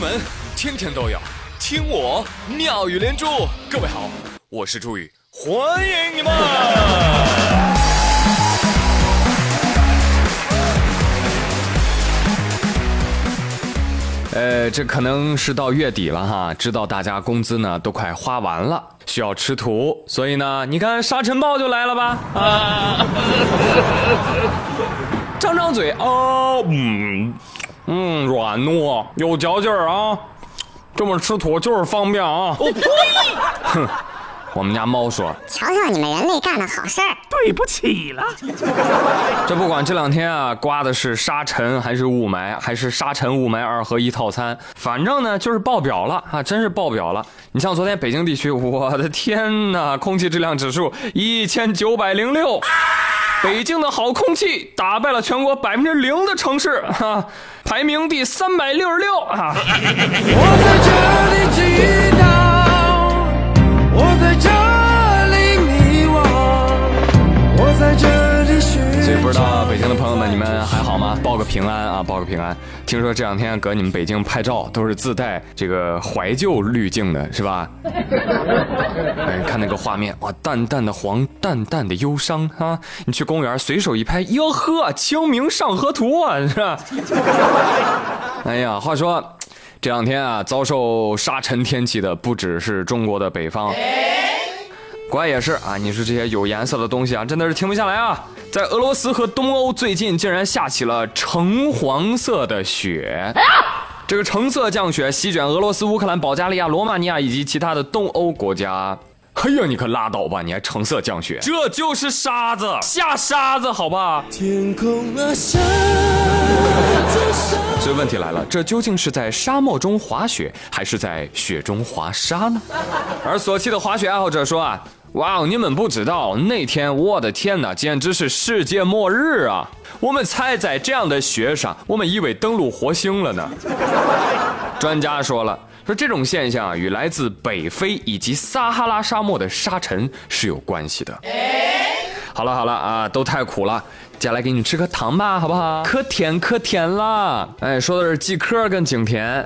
门天天都有听我妙语连珠。各位好，我是朱宇，欢迎你们。呃，这可能是到月底了哈，知道大家工资呢都快花完了，需要吃土，所以呢，你看沙尘暴就来了吧？啊，张张嘴哦，嗯。嗯，软糯有嚼劲儿啊，这么吃土就是方便啊。哦呸！哼，我们家猫说：“瞧瞧你们人类干的好事儿。”对不起了。这不管这两天啊，刮的是沙尘还是雾霾，还是沙尘雾霾二合一套餐，反正呢就是爆表了啊，真是爆表了。你像昨天北京地区，我的天哪，空气质量指数一千九百零六。北京的好空气打败了全国百分之零的城市，哈，排名第三百六十六啊。我在这里祈祷，我在这里迷惘，我在这。所以不知道北京的朋友们，你们还好吗？报个平安啊，报个平安。听说这两天搁你们北京拍照都是自带这个怀旧滤镜的，是吧？哎，看那个画面，哇，淡淡的黄，淡淡的忧伤啊！你去公园随手一拍，哟呵，清明上河图啊，是吧？哎呀，话说这两天啊，遭受沙尘天气的不只是中国的北方。国外也是啊！你说这些有颜色的东西啊，真的是停不下来啊！在俄罗斯和东欧，最近竟然下起了橙黄色的雪。这个橙色降雪席卷俄罗斯、乌克兰、保加利亚、罗马尼亚以及其他的东欧国家。哎呀，你可拉倒吧！你还橙色降雪？这就是沙子，下沙子，好吧？天空啊，沙所以问题来了，这究竟是在沙漠中滑雪，还是在雪中滑沙呢？而索契的滑雪爱好者说啊。哇哦，你们不知道那天，我的天哪，简直是世界末日啊！我们踩在这样的雪上，我们以为登陆火星了呢。专家说了，说这种现象，与来自北非以及撒哈拉沙漠的沙尘是有关系的。好了好了啊，都太苦了，接下来给你吃颗糖吧，好不好？可甜可甜了。哎，说的是季科跟景甜。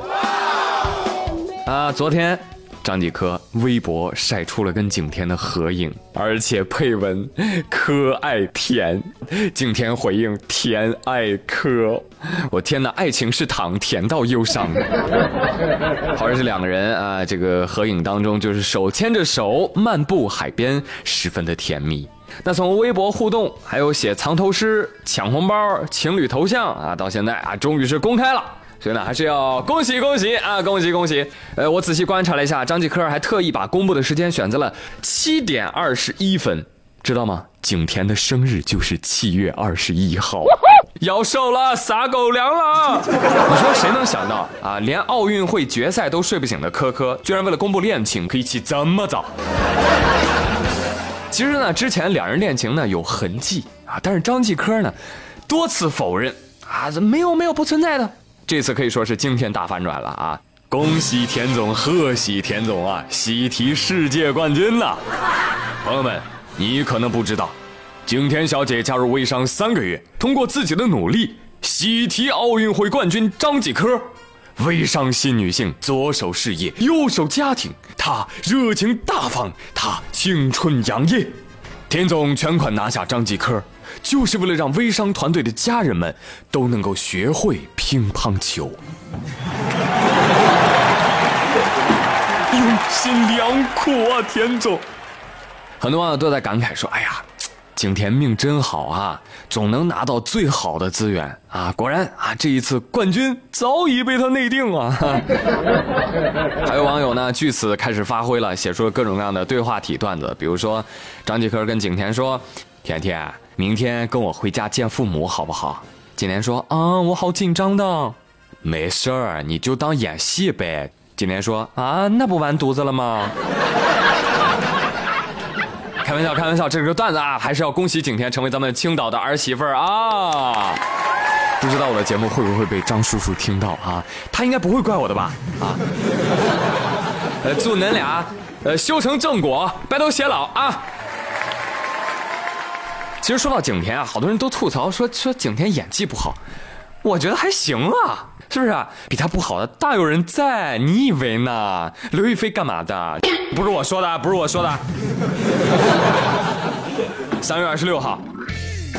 啊，昨天。张继科微博晒出了跟景甜的合影，而且配文“科爱甜”，景甜回应“甜爱科”。我天哪，爱情是糖，甜到忧伤。好像是两个人啊，这个合影当中就是手牵着手漫步海边，十分的甜蜜。那从微博互动，还有写藏头诗、抢红包、情侣头像啊，到现在啊，终于是公开了。所以呢，还是要恭喜恭喜啊！恭喜恭喜！呃，我仔细观察了一下，张继科还特意把公布的时间选择了七点二十一分，知道吗？景甜的生日就是七月二十一号，要瘦了，撒狗粮了！你说谁能想到啊？连奥运会决赛都睡不醒的科科，居然为了公布恋情可以起这么早。其实呢，之前两人恋情呢有痕迹啊，但是张继科呢多次否认啊，没有没有不存在的。这次可以说是惊天大反转了啊！恭喜田总，贺喜田总啊，喜提世界冠军呐！朋友们，你可能不知道，景甜小姐加入微商三个月，通过自己的努力，喜提奥运会冠军张继科。微商新女性，左手事业，右手家庭，她热情大方，她青春洋溢。田总全款拿下张继科。就是为了让微商团队的家人们都能够学会乒乓球，用心良苦啊，田总。很多网友都在感慨说：“哎呀，景甜命真好啊，总能拿到最好的资源啊！果然啊，这一次冠军早已被他内定啊。”还有网友呢，据此开始发挥了，写出了各种各样的对话体段子，比如说张继科跟景甜说：“甜甜。”明天跟我回家见父母好不好？景甜说啊，我好紧张的。没事儿，你就当演戏呗。景甜说啊，那不完犊子了吗？开玩笑，开玩笑，这是个段子啊，还是要恭喜景甜成为咱们青岛的儿媳妇儿啊。不知道我的节目会不会被张叔叔听到啊？他应该不会怪我的吧？啊。呃，祝恁俩呃修成正果，白头偕老啊。其实说到景甜啊，好多人都吐槽说说景甜演技不好，我觉得还行啊，是不是？比他不好的大有人在，你以为呢？刘亦菲干嘛的？不是我说的，不是我说的。三月二十六号，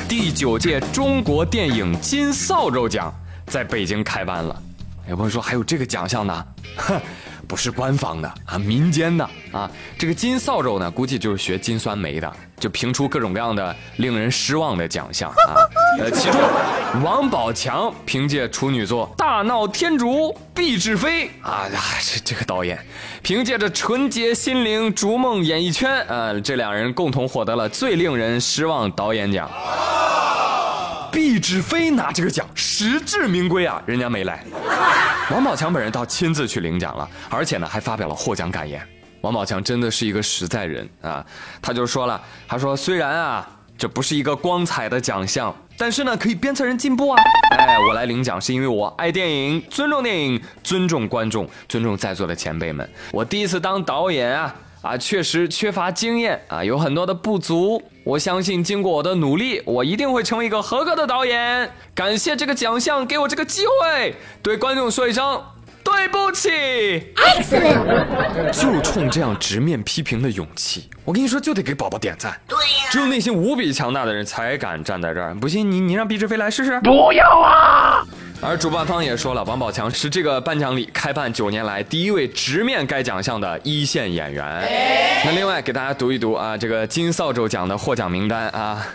第九届中国电影金扫帚奖在北京开办了。有朋友说还有这个奖项呢？哼。不是官方的啊，民间的啊，这个金扫帚呢，估计就是学金酸梅的，就评出各种各样的令人失望的奖项啊。呃，其中王宝强凭借处女作《大闹天竺毕志飞》啊，这这个导演凭借着纯洁心灵逐梦演艺圈，呃，这两人共同获得了最令人失望导演奖。毕志飞拿这个奖，实至名归啊！人家没来，王宝强本人倒亲自去领奖了，而且呢还发表了获奖感言。王宝强真的是一个实在人啊，他就说了，他说虽然啊这不是一个光彩的奖项，但是呢可以鞭策人进步啊。哎，我来领奖是因为我爱电影，尊重电影，尊重观众，尊重在座的前辈们。我第一次当导演啊。啊，确实缺乏经验啊，有很多的不足。我相信经过我的努力，我一定会成为一个合格的导演。感谢这个奖项给我这个机会，对观众说一声对不起。Excellent，就冲这样直面批评的勇气，我跟你说就得给宝宝点赞。对呀，只有内心无比强大的人才敢站在这儿。不信你你让毕志飞来试试。不要啊！而主办方也说了，王宝强是这个颁奖礼开办九年来第一位直面该奖项的一线演员。那另外给大家读一读啊，这个金扫帚奖的获奖名单。啊，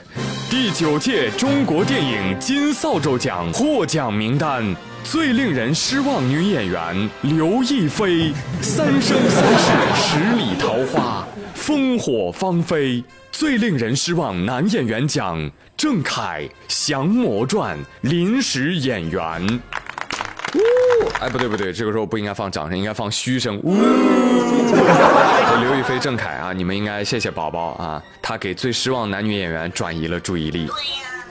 第九届中国电影金扫帚奖获奖名单：最令人失望女演员刘亦菲，《三生三世十里桃花》，烽火芳菲。最令人失望男演员奖。郑恺《降魔传》临时演员，呜，哎，不对不对，这个时候不应该放掌声，应该放嘘声。呜，刘亦菲、郑恺啊，你们应该谢谢宝宝啊，他给最失望男女演员转移了注意力。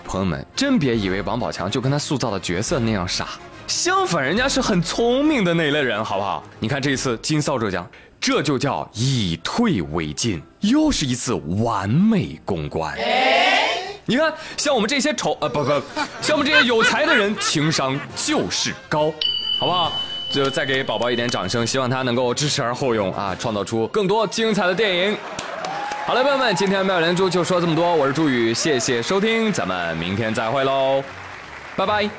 朋友们，真别以为王宝强就跟他塑造的角色那样傻，相反，人家是很聪明的那类人，好不好？你看这一次金扫帚奖，这就叫以退为进，又是一次完美公关。你看，像我们这些丑呃不不，像我们这些有才的人，情商就是高，好不好？就再给宝宝一点掌声，希望他能够知耻而后勇啊，创造出更多精彩的电影。好了，朋友们，今天妙连珠就说这么多，我是朱宇，谢谢收听，咱们明天再会喽，拜拜。